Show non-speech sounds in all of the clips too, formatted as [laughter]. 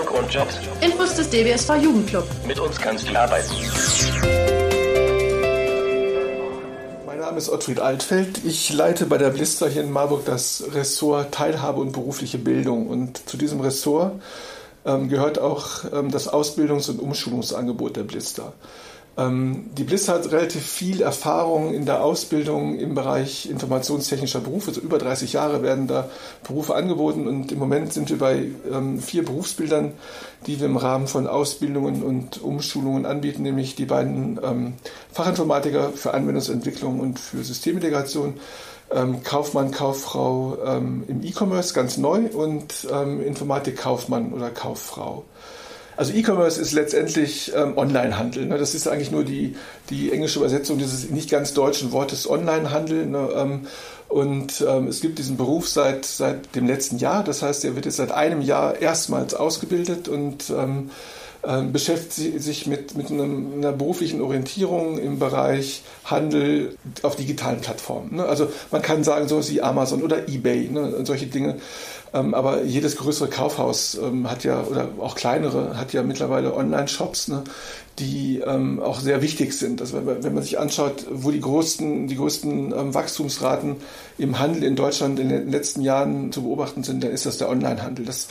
Ausbildung und Jobs. Infos des DBSV Jugendclub. Mit uns kannst du arbeiten. Mein Name ist Ottfried Altfeld. Ich leite bei der Blister hier in Marburg das Ressort Teilhabe und berufliche Bildung. Und zu diesem Ressort ähm, gehört auch ähm, das Ausbildungs- und Umschulungsangebot der Blister. Ähm, die Bliss hat relativ viel Erfahrung in der Ausbildung im Bereich informationstechnischer Berufe. Also über 30 Jahre werden da Berufe angeboten und im Moment sind wir bei ähm, vier Berufsbildern, die wir im Rahmen von Ausbildungen und Umschulungen anbieten, nämlich die beiden ähm, Fachinformatiker für Anwendungsentwicklung und für Systemintegration. Kaufmann, Kauffrau im E-Commerce ganz neu und Informatik-Kaufmann oder Kauffrau. Also E-Commerce ist letztendlich ähm, Onlinehandel. Ne? Das ist eigentlich nur die, die englische Übersetzung dieses nicht ganz deutschen Wortes Onlinehandel. Ne? Ähm, und ähm, es gibt diesen Beruf seit, seit dem letzten Jahr. Das heißt, er wird jetzt seit einem Jahr erstmals ausgebildet und ähm, beschäftigt sich mit, mit einem, einer beruflichen Orientierung im Bereich Handel auf digitalen Plattformen. Ne? Also man kann sagen, so wie Amazon oder eBay, ne? solche Dinge. Ähm, aber jedes größere Kaufhaus ähm, hat ja, oder auch kleinere, hat ja mittlerweile Online-Shops, ne, die ähm, auch sehr wichtig sind. Also wenn, wenn, man sich anschaut, wo die größten, die größten ähm, Wachstumsraten im Handel in Deutschland in den letzten Jahren zu beobachten sind, dann ist das der Online-Handel. Das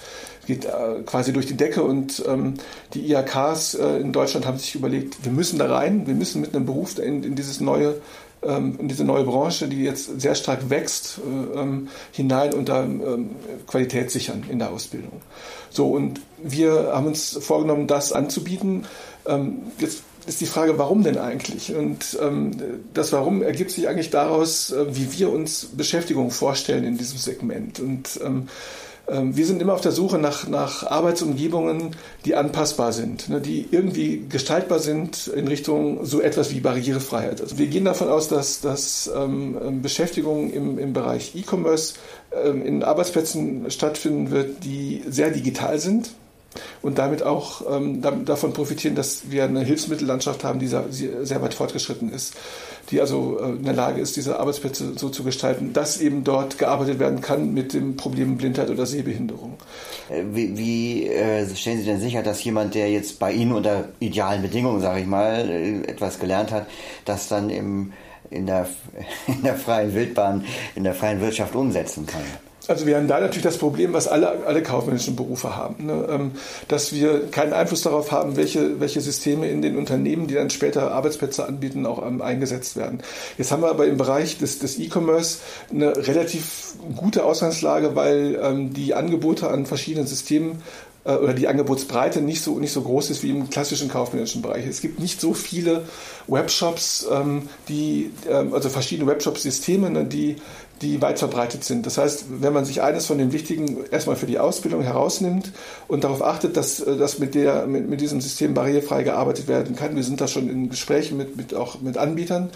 geht äh, quasi durch die Decke und ähm, die IHKs äh, in Deutschland haben sich überlegt, wir müssen da rein, wir müssen mit einem Beruf in, in dieses neue ähm, in diese neue Branche, die jetzt sehr stark wächst, äh, ähm, hinein und da ähm, Qualität sichern in der Ausbildung. So, und wir haben uns vorgenommen, das anzubieten. Jetzt ist die Frage, warum denn eigentlich? Und das Warum ergibt sich eigentlich daraus, äh, wie wir uns Beschäftigung vorstellen in diesem Segment. Und wir sind immer auf der Suche nach, nach Arbeitsumgebungen, die anpassbar sind, ne, die irgendwie gestaltbar sind in Richtung so etwas wie Barrierefreiheit. Also wir gehen davon aus, dass, dass ähm, ähm Beschäftigung im, im Bereich E-Commerce ähm, in Arbeitsplätzen stattfinden wird, die sehr digital sind und damit auch ähm, davon profitieren, dass wir eine Hilfsmittellandschaft haben, die sehr, weit fortgeschritten ist, die also äh, in der Lage ist, diese Arbeitsplätze so zu gestalten, dass eben dort gearbeitet werden kann mit dem Problem Blindheit oder Sehbehinderung. Äh, wie, wie äh, stellen Sie denn sicher, dass jemand, der jetzt bei Ihnen unter idealen Bedingungen, sage ich mal, etwas gelernt hat, das dann im in der, [laughs] in der freien Wildbahn, in der freien Wirtschaft umsetzen kann. Also wir haben da natürlich das Problem, was alle, alle kaufmännischen Berufe haben, ne? Ähm, dass wir keinen Einfluss darauf haben, welche, welche Systeme in den Unternehmen, die dann später Arbeitsplätze anbieten, auch ähm, eingesetzt werden. Jetzt haben wir aber im Bereich des, des E-Commerce eine relativ gute Ausgangslage, weil ähm, die Angebote an verschiedenen Systemen oder die Angebotsbreite nicht so, nicht so groß ist wie im klassischen kaufmännischen Bereich. Es gibt nicht so viele Webshops, ähm, die, ähm, also verschiedene Webshop-Systeme, ne, die die weit verbreitet sind. Das heißt, wenn man sich eines von den wichtigen erstmal für die Ausbildung herausnimmt und darauf achtet, dass, äh, dass mit, der, mit, mit diesem System barrierefrei gearbeitet werden kann, wir sind da schon in Gesprächen mit, mit, auch mit Anbietern,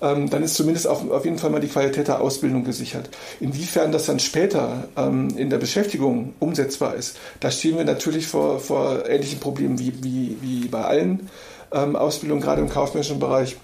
ähm, dann ist zumindest auch auf jeden Fall mal die Qualität der Ausbildung gesichert. Inwiefern das dann später ähm, in der Beschäftigung umsetzbar ist, da stehen wir natürlich vor, vor ähnlichen Problemen wie, wie, wie bei allen ähm, Ausbildungen, gerade im kaufmännischen Bereich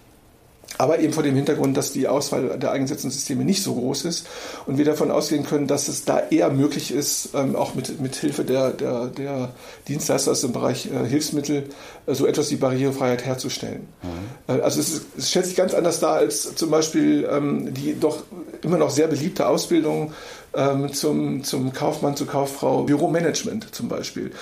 aber eben vor dem Hintergrund, dass die Auswahl der eingesetzten Systeme nicht so groß ist und wir davon ausgehen können, dass es da eher möglich ist, ähm, auch mit, mit Hilfe der, der, der Dienstleister aus dem Bereich äh, Hilfsmittel äh, so etwas wie Barrierefreiheit herzustellen. Mhm. Äh, also es, ist, es stellt sich ganz anders dar als zum Beispiel ähm, die doch immer noch sehr beliebte Ausbildung ähm, zum, zum Kaufmann, zur Kauffrau, Büromanagement zum Beispiel,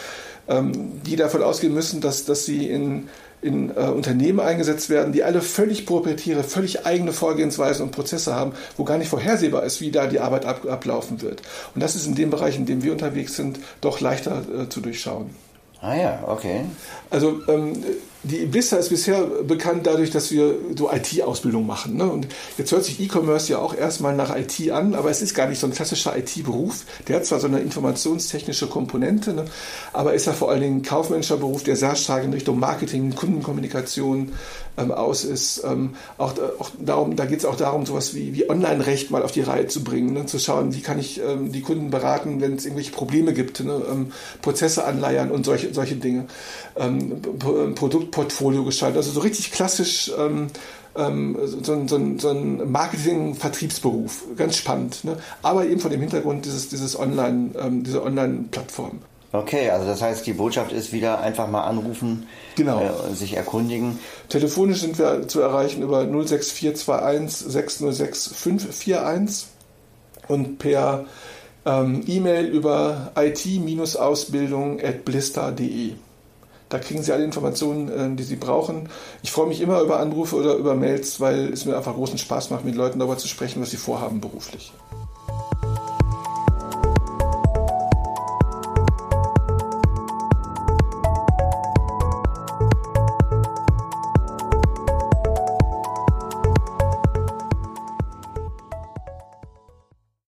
ähm, die davon ausgehen müssen, dass, dass sie in in äh, Unternehmen eingesetzt werden, die alle völlig proprietäre, völlig eigene Vorgehensweisen und Prozesse haben, wo gar nicht vorhersehbar ist, wie da die Arbeit ab, ablaufen wird. Und das ist in dem Bereich, in dem wir unterwegs sind, doch leichter äh, zu durchschauen. Ah ja, okay. Also ähm, die Vista ist bisher bekannt dadurch, dass wir so IT-Ausbildung machen. Ne? Und jetzt hört sich E-Commerce ja auch erstmal nach IT an, aber es ist gar nicht so ein klassischer IT-Beruf. Der hat zwar so eine informationstechnische Komponente, ne? aber ist ja vor allen Dingen ein kaufmännischer Beruf, der sehr stark in Richtung Marketing, Kundenkommunikation ähm, aus ist. Ähm, auch, auch darum, da geht es auch darum, sowas wie, wie Online-Recht mal auf die Reihe zu bringen, ne? zu schauen, wie kann ich ähm, die Kunden beraten, wenn es irgendwelche Probleme gibt, ne? Ähm, Prozesse anleiern und solche, solche Dinge. Ähm, Produkt Portfolio gestaltet. Also so richtig klassisch ähm, ähm, so, ein, so ein, so ein Marketing-Vertriebsberuf. Ganz spannend. Ne? Aber eben vor dem Hintergrund dieses, dieses Online, ähm, dieser Online-Plattform. Okay, also das heißt, die Botschaft ist wieder einfach mal anrufen, genau. äh, sich erkundigen. Telefonisch sind wir zu erreichen über 06421 606 541 und per ähm, E-Mail über it-ausbildung.blister.de. Da kriegen Sie alle Informationen, äh, die Sie brauchen. Ich freue mich immer über Anrufe oder über Mails, weil es mir einfach großen Spaß macht, mit Leuten darüber zu sprechen, was sie vorhaben beruflich.